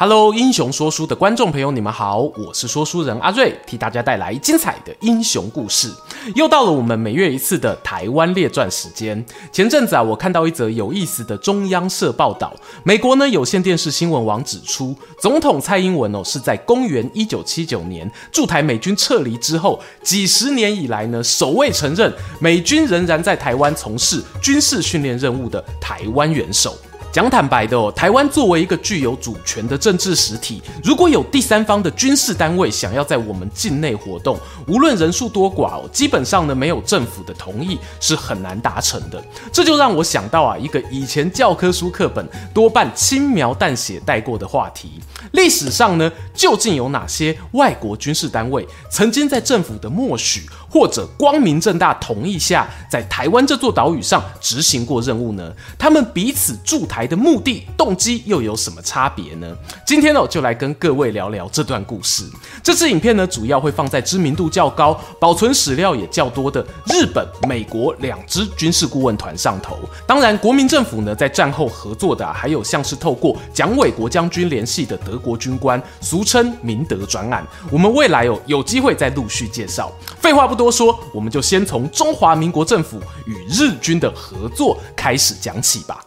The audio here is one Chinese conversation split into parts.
Hello，英雄说书的观众朋友，你们好，我是说书人阿瑞，替大家带来精彩的英雄故事。又到了我们每月一次的台湾列传时间。前阵子啊，我看到一则有意思的中央社报道，美国呢有线电视新闻网指出，总统蔡英文哦是在公元一九七九年驻台美军撤离之后，几十年以来呢首位承认美军仍然在台湾从事军事训练任务的台湾元首。讲坦白的哦，台湾作为一个具有主权的政治实体，如果有第三方的军事单位想要在我们境内活动，无论人数多寡哦，基本上呢没有政府的同意是很难达成的。这就让我想到啊，一个以前教科书课本多半轻描淡写带过的话题：历史上呢，究竟有哪些外国军事单位曾经在政府的默许或者光明正大同意下，在台湾这座岛屿上执行过任务呢？他们彼此驻台的目的、动机又有什么差别呢？今天呢，就来跟各位聊聊这段故事。这支影片呢，主要会放在知名度较高、保存史料也较多的日本、美国两支军事顾问团上头。当然，国民政府呢，在战后合作的，还有像是透过蒋纬国将军联系的德国军官，俗称明德专案。我们未来哦，有机会再陆续介绍。废话不多说，我们就先从中华民国政府与日军的合作开始讲起吧。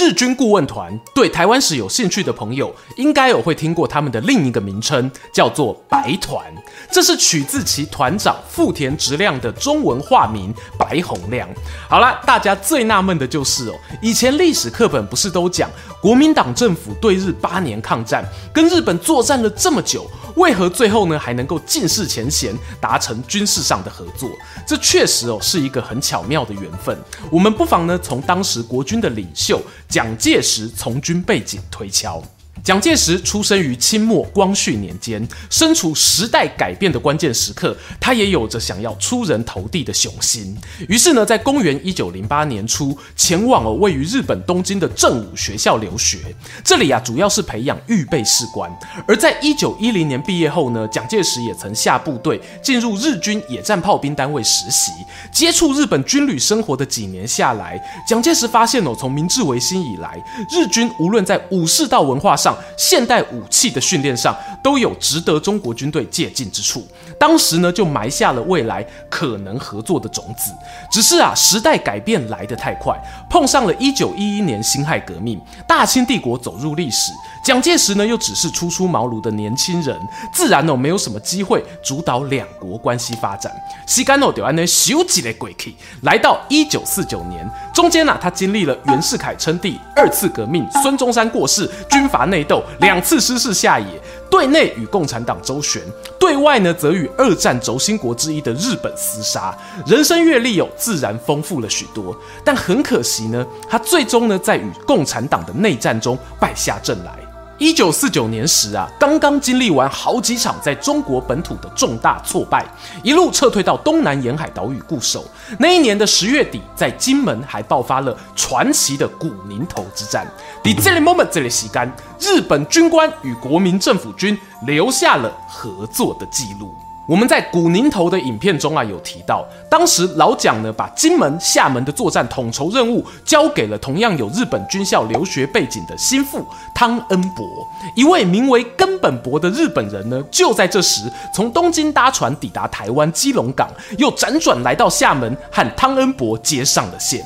日军顾问团对台湾史有兴趣的朋友，应该有会听过他们的另一个名称，叫做白团。这是取自其团长富田直亮的中文化名白洪亮。好了，大家最纳闷的就是哦，以前历史课本不是都讲国民党政府对日八年抗战，跟日本作战了这么久，为何最后呢还能够尽释前嫌，达成军事上的合作？这确实哦是一个很巧妙的缘分。我们不妨呢从当时国军的领袖。蒋介石从军背景推敲。蒋介石出生于清末光绪年间，身处时代改变的关键时刻，他也有着想要出人头地的雄心。于是呢，在公元一九零八年初，前往了位于日本东京的正武学校留学。这里啊，主要是培养预备士官。而在一九一零年毕业后呢，蒋介石也曾下部队进入日军野战炮兵单位实习，接触日本军旅生活的几年下来，蒋介石发现哦，从明治维新以来，日军无论在武士道文化上，现代武器的训练上都有值得中国军队借鉴之处。当时呢，就埋下了未来可能合作的种子。只是啊，时代改变来得太快，碰上了一九一一年辛亥革命，大清帝国走入历史。蒋介石呢，又只是初出茅庐的年轻人，自然哦，没有什么机会主导两国关系发展。西干哦，就安呢，咻几的过去，来到一九四九年，中间呢、他经历了袁世凯称帝、二次革命、孙中山过世、军阀内斗、两次失势下野，对内与共产党周旋，对外呢，则与二战轴心国之一的日本厮杀。人生阅历有，自然丰富了许多。但很可惜呢，他最终呢，在与共产党的内战中败下阵来。一九四九年时啊，刚刚经历完好几场在中国本土的重大挫败，一路撤退到东南沿海岛屿固守。那一年的十月底，在金门还爆发了传奇的古宁头之战。在这里 moment 这里时间，日本军官与国民政府军留下了合作的记录。我们在古宁头的影片中啊，有提到，当时老蒋呢，把金门、厦门的作战统筹任务交给了同样有日本军校留学背景的心腹汤恩伯。一位名为根本博的日本人呢，就在这时从东京搭船抵达台湾基隆港，又辗转来到厦门，和汤恩伯接上了线。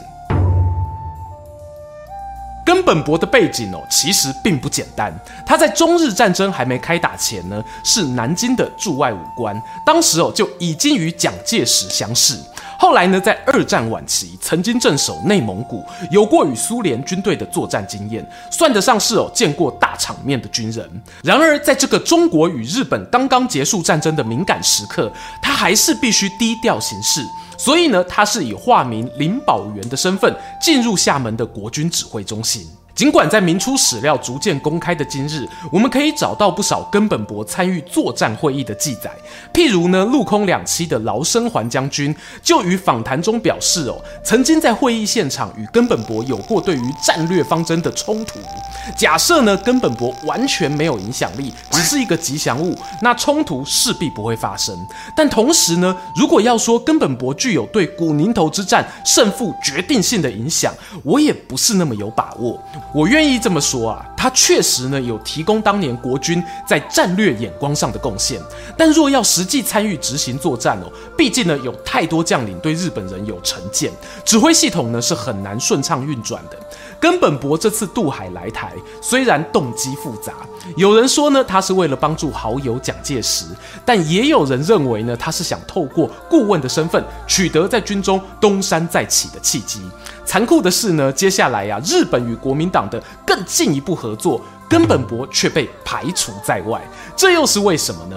根本博的背景哦，其实并不简单。他在中日战争还没开打前呢，是南京的驻外武官，当时哦就已经与蒋介石相识。后来呢，在二战晚期曾经镇守内蒙古，有过与苏联军队的作战经验，算得上是哦见过大场面的军人。然而，在这个中国与日本刚刚结束战争的敏感时刻，他还是必须低调行事。所以呢，他是以化名林保源的身份进入厦门的国军指挥中心。尽管在明初史料逐渐公开的今日，我们可以找到不少根本博参与作战会议的记载。譬如呢，陆空两栖的劳生环将军就于访谈中表示哦，曾经在会议现场与根本博有过对于战略方针的冲突。假设呢，根本博完全没有影响力，只是一个吉祥物，那冲突势必不会发生。但同时呢，如果要说根本博具有对古宁头之战胜负决定性的影响，我也不是那么有把握。我愿意这么说啊，他确实呢有提供当年国军在战略眼光上的贡献，但若要实际参与执行作战哦，毕竟呢有太多将领对日本人有成见，指挥系统呢是很难顺畅运转的。根本博这次渡海来台，虽然动机复杂，有人说呢他是为了帮助好友蒋介石，但也有人认为呢他是想透过顾问的身份取得在军中东山再起的契机。残酷的是呢，接下来呀、啊，日本与国民党的更进一步合作，根本博却被排除在外，这又是为什么呢？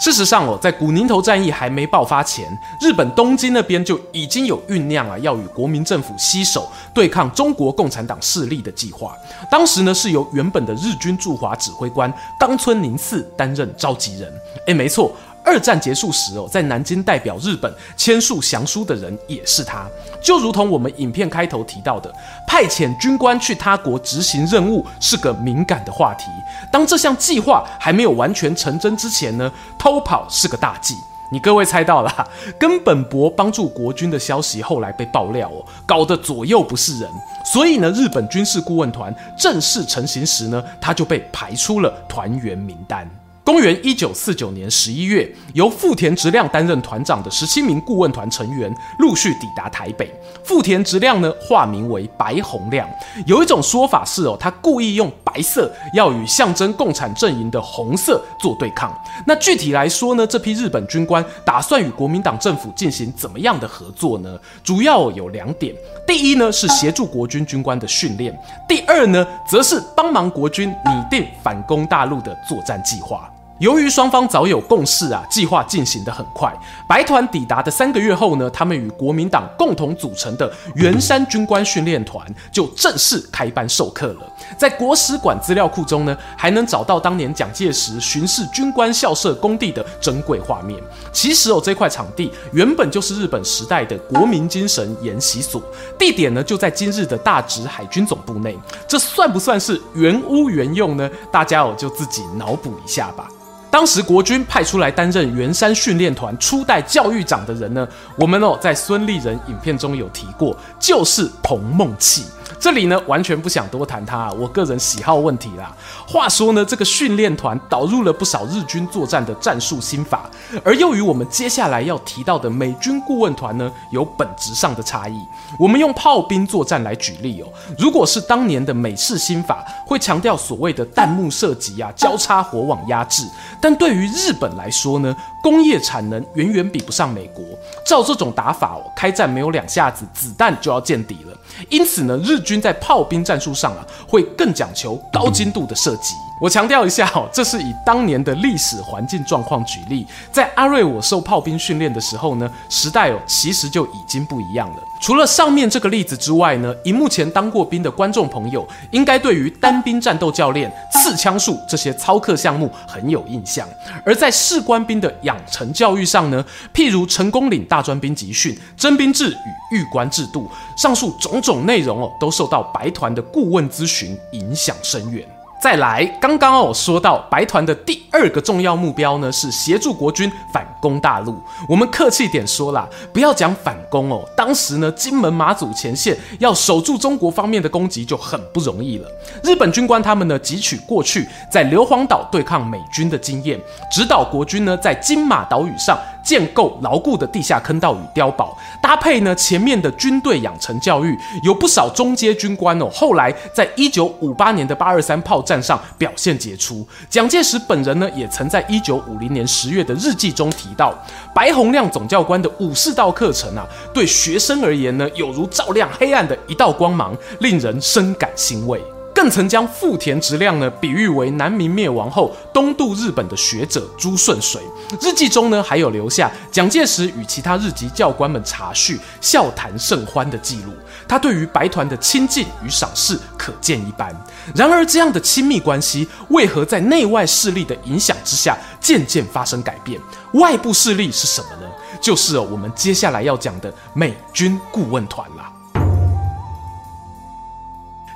事实上哦，在古宁头战役还没爆发前，日本东京那边就已经有酝酿啊，要与国民政府携手对抗中国共产党势力的计划。当时呢，是由原本的日军驻华指挥官冈村宁次担任召集人。诶，没错。二战结束时哦，在南京代表日本签署降书的人也是他。就如同我们影片开头提到的，派遣军官去他国执行任务是个敏感的话题。当这项计划还没有完全成真之前呢，偷跑是个大忌。你各位猜到了，根本博帮助国军的消息后来被爆料哦，搞得左右不是人。所以呢，日本军事顾问团正式成型时呢，他就被排出了团员名单。公元一九四九年十一月，由富田直亮担任团长的十七名顾问团成员陆续抵达台北。富田直亮呢，化名为白洪亮。有一种说法是哦，他故意用白色要与象征共产阵营的红色做对抗。那具体来说呢，这批日本军官打算与国民党政府进行怎么样的合作呢？主要有两点：第一呢，是协助国军军官的训练；第二呢，则是帮忙国军拟定反攻大陆的作战计划。由于双方早有共识啊，计划进行得很快。白团抵达的三个月后呢，他们与国民党共同组成的圆山军官训练团就正式开班授课了。在国史馆资料库中呢，还能找到当年蒋介石巡视军官校舍工地的珍贵画面。其实哦，这块场地原本就是日本时代的国民精神研习所，地点呢就在今日的大直海军总部内。这算不算是原屋原用呢？大家哦就自己脑补一下吧。当时国军派出来担任圆山训练团初代教育长的人呢，我们哦在孙立人影片中有提过，就是彭孟缉。这里呢，完全不想多谈他，我个人喜好问题啦。话说呢，这个训练团导入了不少日军作战的战术心法，而又与我们接下来要提到的美军顾问团呢，有本质上的差异。我们用炮兵作战来举例哦，如果是当年的美式心法，会强调所谓的弹幕射击啊，交叉火网压制。但对于日本来说呢，工业产能远远比不上美国。照这种打法哦，开战没有两下子，子弹就要见底了。因此呢，日军在炮兵战术上啊，会更讲求高精度的射击。我强调一下哦，这是以当年的历史环境状况举例。在阿瑞我受炮兵训练的时候呢，时代哦其实就已经不一样了。除了上面这个例子之外呢，以目前当过兵的观众朋友，应该对于单兵战斗教练、刺枪术这些操课项目很有印象。而在士官兵的养成教育上呢，譬如成功岭大专兵集训、征兵制与预官制度，上述种种内容哦，都受到白团的顾问咨询影响深远。再来，刚刚哦说到白团的第二个重要目标呢，是协助国军反攻大陆。我们客气点说啦，不要讲反攻哦。当时呢，金门马祖前线要守住中国方面的攻击就很不容易了。日本军官他们呢，汲取过去在硫磺岛对抗美军的经验，指导国军呢在金马岛屿上。建构牢固的地下坑道与碉堡，搭配呢前面的军队养成教育，有不少中阶军官哦，后来在一九五八年的八二三炮战上表现杰出。蒋介石本人呢，也曾在一九五零年十月的日记中提到，白洪亮总教官的武士道课程啊，对学生而言呢，有如照亮黑暗的一道光芒，令人深感欣慰。更曾将富田直亮呢比喻为南明灭亡后东渡日本的学者朱顺水。日记中呢还有留下蒋介石与其他日籍教官们茶叙、笑谈甚欢的记录。他对于白团的亲近与赏识可见一斑。然而，这样的亲密关系为何在内外势力的影响之下渐渐发生改变？外部势力是什么呢？就是，我们接下来要讲的美军顾问团啦。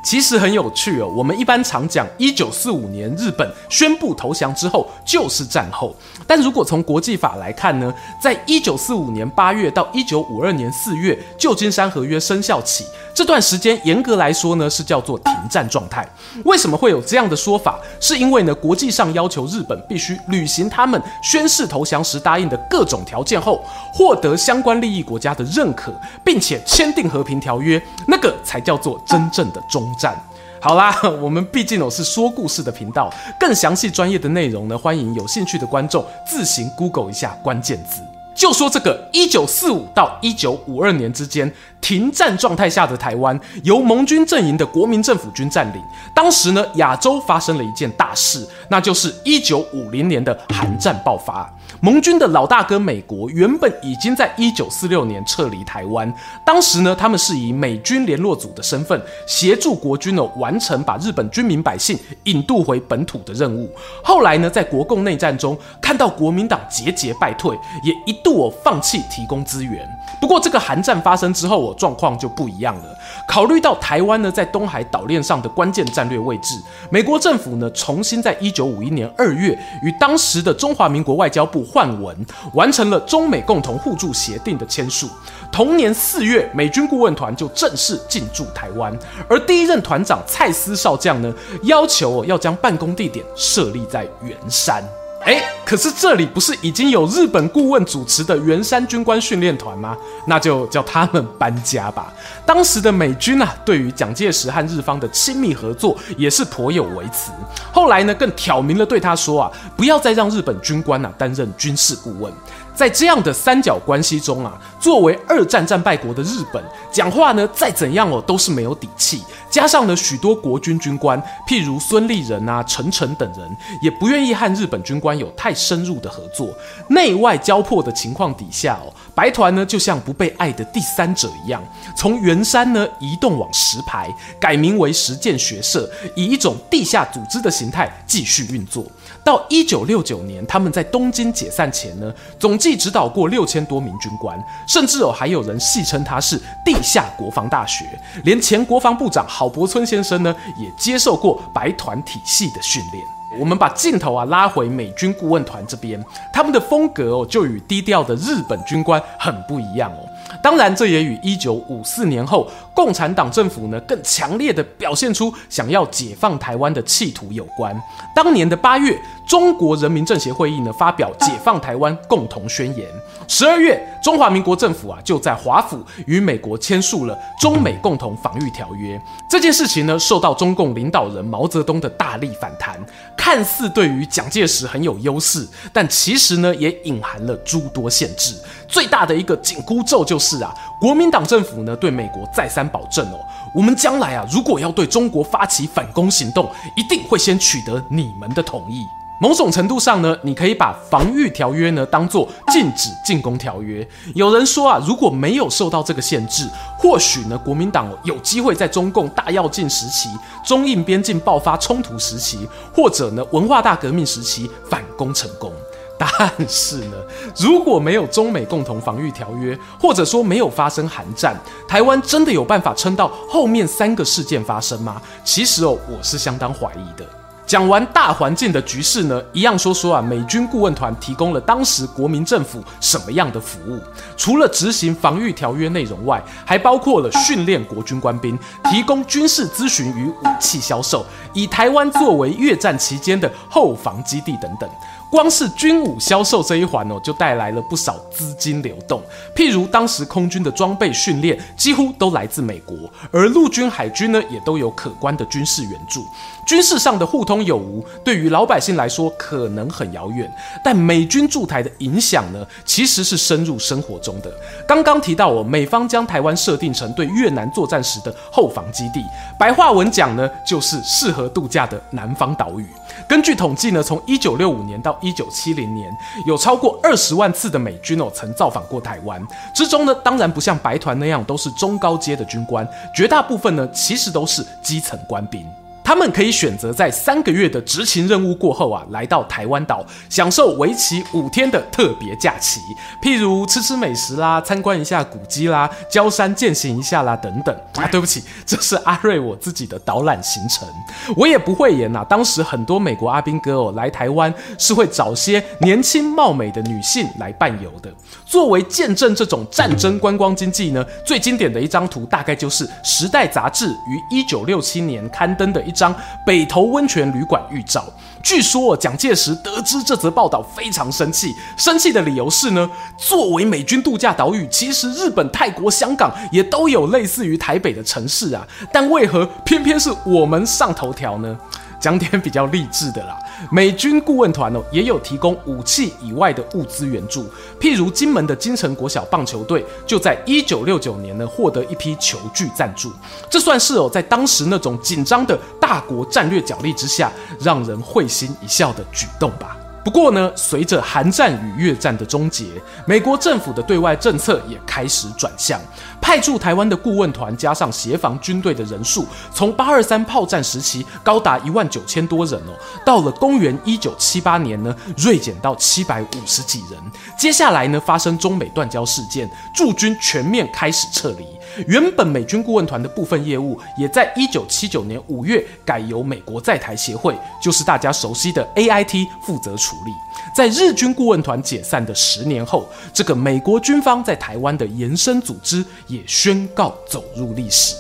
其实很有趣哦，我们一般常讲一九四五年日本宣布投降之后就是战后，但如果从国际法来看呢，在一九四五年八月到一九五二年四月旧金山合约生效起，这段时间严格来说呢是叫做停战状态。为什么会有这样的说法？是因为呢国际上要求日本必须履行他们宣誓投降时答应的各种条件后，获得相关利益国家的认可，并且签订和平条约，那个才叫做真正的战。好啦，我们毕竟我是说故事的频道，更详细专业的内容呢，欢迎有兴趣的观众自行 Google 一下关键字。就说这个一九四五到一九五二年之间停战状态下的台湾，由盟军阵营的国民政府军占领。当时呢，亚洲发生了一件大事，那就是一九五零年的韩战爆发。盟军的老大哥美国原本已经在一九四六年撤离台湾，当时呢，他们是以美军联络组的身份协助国军呢完成把日本军民百姓引渡回本土的任务。后来呢，在国共内战中看到国民党节节败退，也一度哦放弃提供资源。不过这个韩战发生之后哦，状况就不一样了。考虑到台湾呢在东海岛链上的关键战略位置，美国政府呢重新在一九五一年二月与当时的中华民国外交部换文，完成了中美共同互助协定的签署。同年四月，美军顾问团就正式进驻台湾，而第一任团长蔡斯少将呢要求要将办公地点设立在圆山。哎，可是这里不是已经有日本顾问主持的圆山军官训练团吗？那就叫他们搬家吧。当时的美军啊，对于蒋介石和日方的亲密合作也是颇有微词。后来呢，更挑明了对他说啊，不要再让日本军官啊担任军事顾问。在这样的三角关系中啊，作为二战战败国的日本，讲话呢再怎样哦都是没有底气。加上呢许多国军军官，譬如孙立人啊、陈诚等人，也不愿意和日本军官有太深入的合作。内外交迫的情况底下哦，白团呢就像不被爱的第三者一样，从圆山呢移动往石牌，改名为实践学社，以一种地下组织的形态继续运作。到一九六九年，他们在东京解散前呢，总计指导过六千多名军官，甚至哦还有人戏称他是地下国防大学。连前国防部长郝柏村先生呢，也接受过白团体系的训练。我们把镜头啊拉回美军顾问团这边，他们的风格哦就与低调的日本军官很不一样哦。当然，这也与一九五四年后共产党政府呢更强烈的表现出想要解放台湾的企图有关。当年的八月，中国人民政协会议呢发表解放台湾共同宣言；十二月，中华民国政府啊就在华府与美国签署了中美共同防御条约。这件事情呢受到中共领导人毛泽东的大力反弹，看似对于蒋介石很有优势，但其实呢也隐含了诸多限制。最大的一个紧箍咒就是啊，国民党政府呢对美国再三保证哦，我们将来啊如果要对中国发起反攻行动，一定会先取得你们的同意。某种程度上呢，你可以把防御条约呢当做禁止进攻条约。有人说啊，如果没有受到这个限制，或许呢国民党有机会在中共大跃进时期、中印边境爆发冲突时期，或者呢文化大革命时期反攻成功。但是呢，如果没有中美共同防御条约，或者说没有发生韩战，台湾真的有办法撑到后面三个事件发生吗？其实哦，我是相当怀疑的。讲完大环境的局势呢，一样说说啊，美军顾问团提供了当时国民政府什么样的服务？除了执行防御条约内容外，还包括了训练国军官兵、提供军事咨询与武器销售，以台湾作为越战期间的后防基地等等。光是军武销售这一环哦，就带来了不少资金流动。譬如当时空军的装备训练几乎都来自美国，而陆军、海军呢也都有可观的军事援助。军事上的互通有无，对于老百姓来说可能很遥远，但美军驻台的影响呢，其实是深入生活中的。刚刚提到哦，美方将台湾设定成对越南作战时的后防基地，白话文讲呢，就是适合度假的南方岛屿。根据统计呢，从一九六五年到一九七零年，有超过二十万次的美军哦曾造访过台湾，之中呢，当然不像白团那样都是中高阶的军官，绝大部分呢其实都是基层官兵。他们可以选择在三个月的执勤任务过后啊，来到台湾岛，享受为期五天的特别假期，譬如吃吃美食啦，参观一下古迹啦，郊山践行一下啦，等等。啊，对不起，这是阿瑞我自己的导览行程，我也不讳言呐。当时很多美国阿兵哥哦来台湾，是会找些年轻貌美的女性来伴游的。作为见证这种战争观光经济呢，最经典的一张图，大概就是《时代》杂志于一九六七年刊登的一张北投温泉旅馆预兆。据说蒋介石得知这则报道非常生气，生气的理由是呢，作为美军度假岛屿，其实日本、泰国、香港也都有类似于台北的城市啊，但为何偏偏是我们上头条呢？讲点比较励志的啦，美军顾问团哦也有提供武器以外的物资援助，譬如金门的金城国小棒球队就在一九六九年呢获得一批球具赞助，这算是哦在当时那种紧张的大国战略角力之下，让人会心一笑的举动吧。不过呢，随着韩战与越战的终结，美国政府的对外政策也开始转向，派驻台湾的顾问团加上协防军队的人数，从八二三炮战时期高达一万九千多人哦，到了公元一九七八年呢，锐减到七百五十几人。接下来呢，发生中美断交事件，驻军全面开始撤离。原本美军顾问团的部分业务，也在一九七九年五月改由美国在台协会，就是大家熟悉的 AIT 负责处理。在日军顾问团解散的十年后，这个美国军方在台湾的延伸组织也宣告走入历史。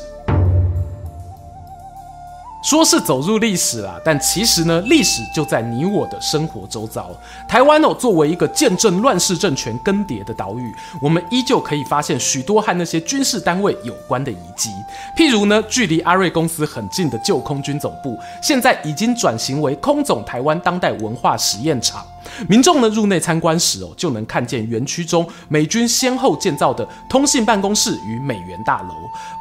说是走入历史啦，但其实呢，历史就在你我的生活周遭。台湾哦，作为一个见证乱世政权更迭的岛屿，我们依旧可以发现许多和那些军事单位有关的遗迹。譬如呢，距离阿瑞公司很近的旧空军总部，现在已经转型为空总台湾当代文化实验场。民众呢入内参观时哦，就能看见园区中美军先后建造的通信办公室与美元大楼，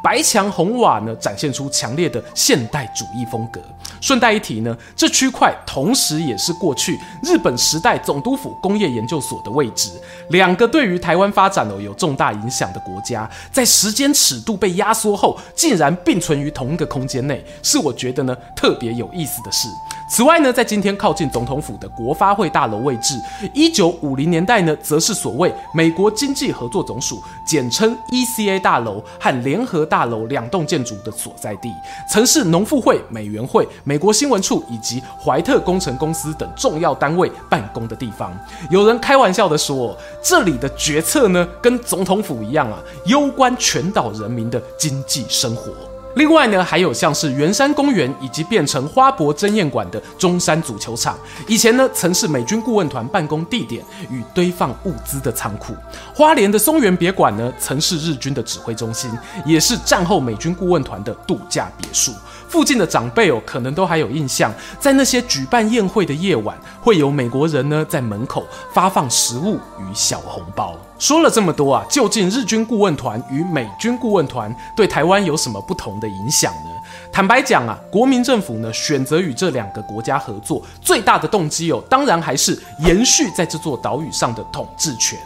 白墙红瓦呢展现出强烈的现代主义风格。顺带一提呢，这区块同时也是过去日本时代总督府工业研究所的位置。两个对于台湾发展哦有重大影响的国家，在时间尺度被压缩后，竟然并存于同一个空间内，是我觉得呢特别有意思的事。此外呢，在今天靠近总统府的国发会大楼位置，一九五零年代呢，则是所谓美国经济合作总署（简称 ECA） 大楼和联合大楼两栋建筑的所在地，曾是农复会、美元会、美国新闻处以及怀特工程公司等重要单位办公的地方。有人开玩笑的说，这里的决策呢，跟总统府一样啊，攸关全岛人民的经济生活。另外呢，还有像是圆山公园以及变成花博争艳馆的中山足球场，以前呢曾是美军顾问团办公地点与堆放物资的仓库。花莲的松原别馆呢，曾是日军的指挥中心，也是战后美军顾问团的度假别墅。附近的长辈哦，可能都还有印象，在那些举办宴会的夜晚，会有美国人呢在门口发放食物与小红包。说了这么多啊，究竟日军顾问团与美军顾问团对台湾有什么不同的影响呢？坦白讲啊，国民政府呢选择与这两个国家合作，最大的动机哦，当然还是延续在这座岛屿上的统治权。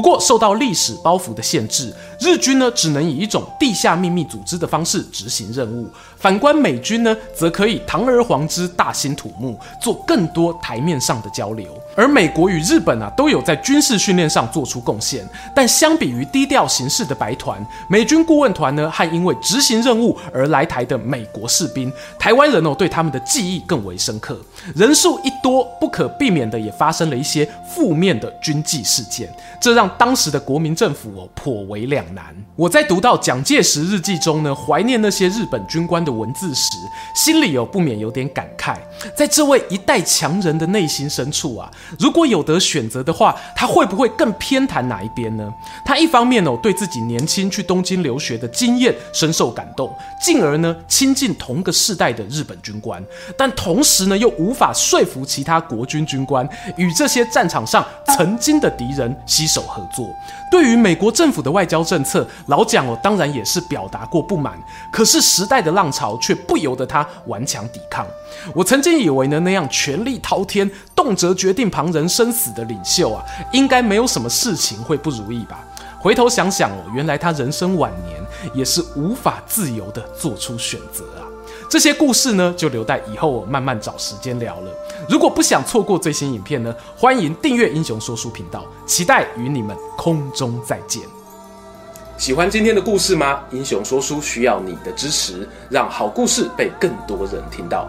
不过，受到历史包袱的限制，日军呢只能以一种地下秘密组织的方式执行任务。反观美军呢，则可以堂而皇之、大兴土木，做更多台面上的交流。而美国与日本啊，都有在军事训练上做出贡献。但相比于低调行事的白团，美军顾问团呢，和因为执行任务而来台的美国士兵，台湾人哦对他们的记忆更为深刻。人数一多，不可避免的也发生了一些负面的军纪事件，这让当时的国民政府哦颇为两难。我在读到蒋介石日记中呢，怀念那些日本军官的文字时，心里哦不免有点感慨。在这位一代强人的内心深处啊，如果有得选择的话，他会不会更偏袒哪一边呢？他一方面哦对自己年轻去东京留学的经验深受感动，进而呢亲近同个世代的日本军官，但同时呢又无法说服其他国军军官与这些战场上曾经的敌人手合作。对于美国政府的外交政策，老蒋哦当然也是表达过不满，可是时代的浪潮却不由得他顽强抵抗。我曾经以为呢那样权力滔天、动辄决定旁人生死的领袖啊，应该没有什么事情会不如意吧。回头想想哦，原来他人生晚年也是无法自由地做出选择啊。这些故事呢，就留待以后我慢慢找时间聊了。如果不想错过最新影片呢，欢迎订阅英雄说书频道，期待与你们空中再见。喜欢今天的故事吗？英雄说书需要你的支持，让好故事被更多人听到。